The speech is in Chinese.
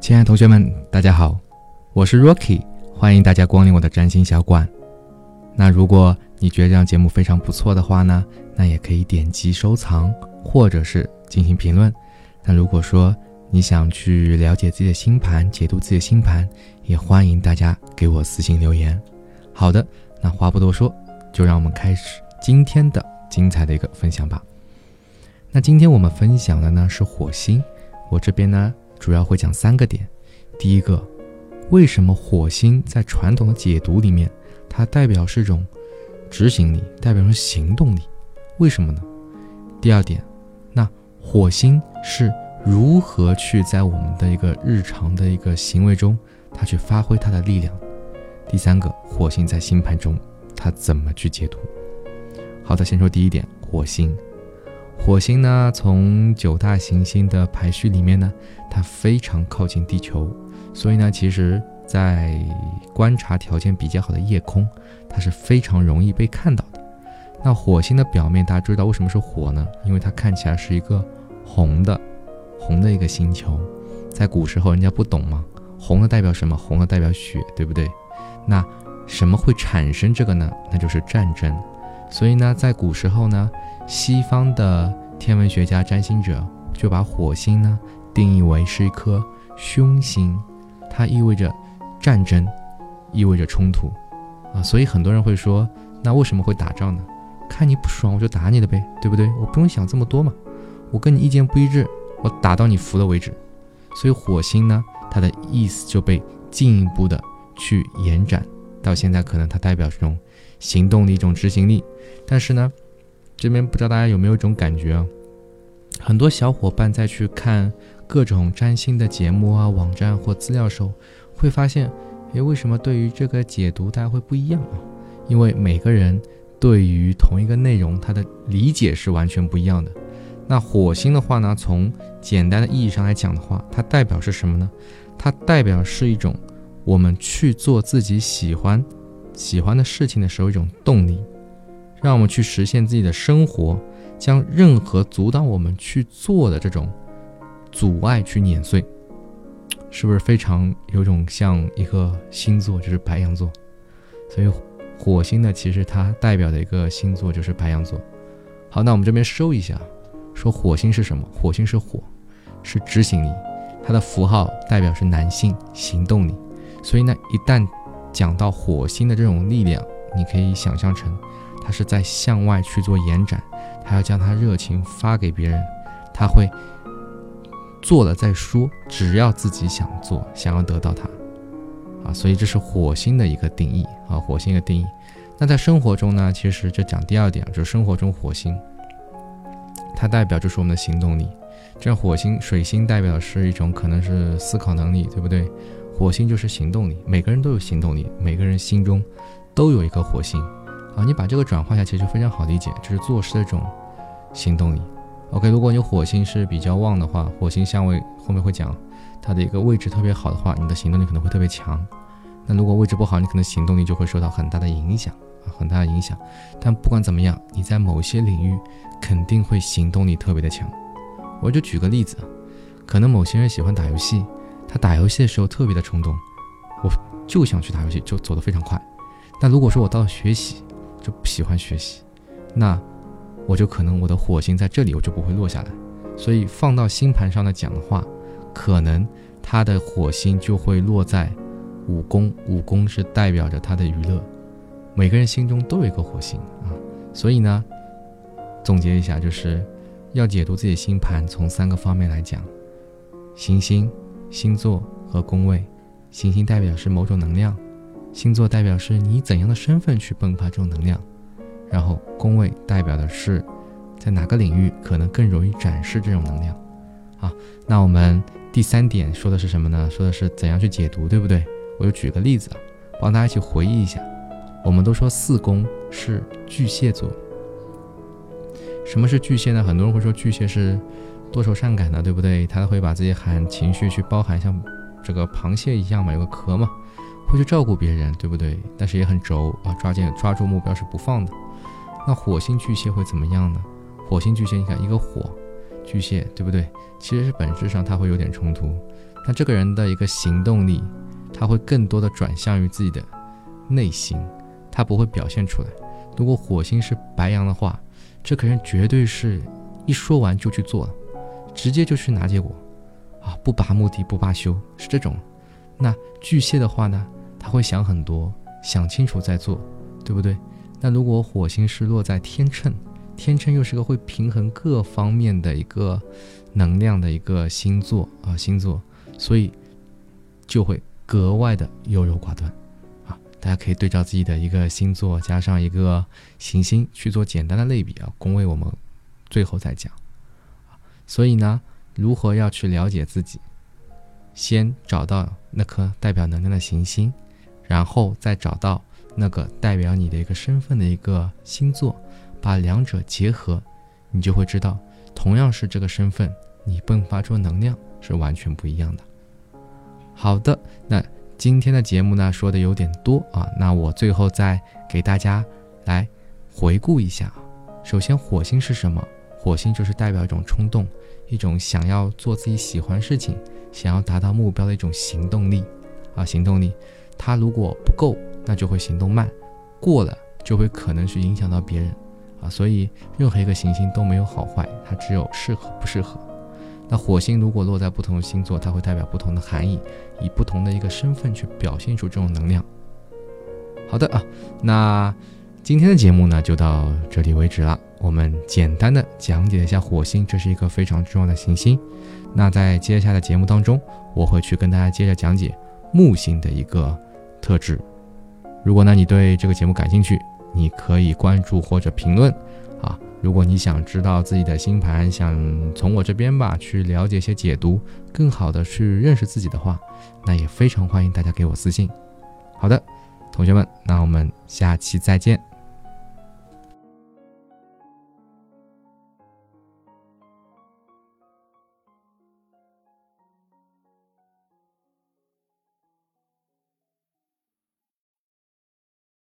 亲爱的同学们，大家好，我是 Rocky，欢迎大家光临我的占星小馆。那如果你觉得这样节目非常不错的话呢，那也可以点击收藏，或者是进行评论。那如果说你想去了解自己的星盘，解读自己的星盘，也欢迎大家给我私信留言。好的，那话不多说，就让我们开始今天的精彩的一个分享吧。那今天我们分享的呢是火星，我这边呢主要会讲三个点。第一个，为什么火星在传统的解读里面，它代表是一种执行力，代表是行动力，为什么呢？第二点，那火星是如何去在我们的一个日常的一个行为中，它去发挥它的力量？第三个，火星在星盘中它怎么去解读？好的，先说第一点，火星。火星呢，从九大行星的排序里面呢，它非常靠近地球，所以呢，其实，在观察条件比较好的夜空，它是非常容易被看到的。那火星的表面，大家知道为什么是火呢？因为它看起来是一个红的，红的一个星球。在古时候，人家不懂吗？红的代表什么？红的代表血，对不对？那什么会产生这个呢？那就是战争。所以呢，在古时候呢。西方的天文学家、占星者就把火星呢定义为是一颗凶星，它意味着战争，意味着冲突啊。所以很多人会说，那为什么会打仗呢？看你不爽，我就打你的呗，对不对？我不用想这么多嘛。我跟你意见不一致，我打到你服了为止。所以火星呢，它的意思就被进一步的去延展，到现在可能它代表这种行动的、一种执行力，但是呢。这边不知道大家有没有一种感觉啊？很多小伙伴在去看各种占星的节目啊、网站或资料时候，会发现，诶，为什么对于这个解读大家会不一样啊？因为每个人对于同一个内容，他的理解是完全不一样的。那火星的话呢，从简单的意义上来讲的话，它代表是什么呢？它代表是一种我们去做自己喜欢、喜欢的事情的时候一种动力。让我们去实现自己的生活，将任何阻挡我们去做的这种阻碍去碾碎，是不是非常有种像一个星座，就是白羊座？所以火星呢，其实它代表的一个星座就是白羊座。好，那我们这边收一下，说火星是什么？火星是火，是执行力，它的符号代表是男性行动力。所以呢，一旦讲到火星的这种力量，你可以想象成。他是在向外去做延展，他要将他热情发给别人，他会做了再说，只要自己想做，想要得到它，啊，所以这是火星的一个定义啊，火星的定义。那在生活中呢，其实就讲第二点，就是生活中火星，它代表就是我们的行动力。这火星、水星代表是一种可能是思考能力，对不对？火星就是行动力，每个人都有行动力，每个人心中都有一颗火星。啊，你把这个转化一下，其实非常好理解，就是做事的这种行动力。OK，如果你火星是比较旺的话，火星相位后面会讲，它的一个位置特别好的话，你的行动力可能会特别强。那如果位置不好，你可能行动力就会受到很大的影响啊，很大的影响。但不管怎么样，你在某些领域肯定会行动力特别的强。我就举个例子，可能某些人喜欢打游戏，他打游戏的时候特别的冲动，我就想去打游戏，就走得非常快。但如果说我到了学习，就不喜欢学习，那我就可能我的火星在这里，我就不会落下来。所以放到星盘上的讲的话，可能他的火星就会落在五宫，五宫是代表着他的娱乐。每个人心中都有一个火星啊，所以呢，总结一下，就是要解读自己的星盘，从三个方面来讲：行星、星座和宫位。行星代表是某种能量。星座代表是你怎样的身份去迸发这种能量，然后宫位代表的是在哪个领域可能更容易展示这种能量。好，那我们第三点说的是什么呢？说的是怎样去解读，对不对？我就举个例子啊，帮大家一起回忆一下。我们都说四宫是巨蟹座，什么是巨蟹呢？很多人会说巨蟹是多愁善感的，对不对？他会把自己含情绪去包含，像这个螃蟹一样嘛，有个壳嘛。会去照顾别人，对不对？但是也很轴啊，抓紧抓住目标是不放的。那火星巨蟹会怎么样呢？火星巨蟹，你看一个火，巨蟹，对不对？其实是本质上它会有点冲突。那这个人的一个行动力，他会更多的转向于自己的内心，他不会表现出来。如果火星是白羊的话，这个人绝对是一说完就去做了，直接就去拿结果，啊，不拔目的不罢休，是这种。那巨蟹的话呢，他会想很多，想清楚再做，对不对？那如果火星是落在天秤，天秤又是个会平衡各方面的一个能量的一个星座啊，星座，所以就会格外的优柔寡断啊。大家可以对照自己的一个星座，加上一个行星去做简单的类比啊，宫位我们最后再讲所以呢，如何要去了解自己？先找到那颗代表能量的行星，然后再找到那个代表你的一个身份的一个星座，把两者结合，你就会知道，同样是这个身份，你迸发出能量是完全不一样的。好的，那今天的节目呢说的有点多啊，那我最后再给大家来回顾一下。首先，火星是什么？火星就是代表一种冲动，一种想要做自己喜欢事情。想要达到目标的一种行动力，啊，行动力，它如果不够，那就会行动慢，过了就会可能去影响到别人，啊，所以任何一个行星都没有好坏，它只有适合不适合。那火星如果落在不同的星座，它会代表不同的含义，以不同的一个身份去表现出这种能量。好的啊，那今天的节目呢就到这里为止了，我们简单的讲解一下火星，这是一个非常重要的行星。那在接下来的节目当中，我会去跟大家接着讲解木星的一个特质。如果呢你对这个节目感兴趣，你可以关注或者评论啊。如果你想知道自己的星盘，想从我这边吧去了解一些解读，更好的去认识自己的话，那也非常欢迎大家给我私信。好的，同学们，那我们下期再见。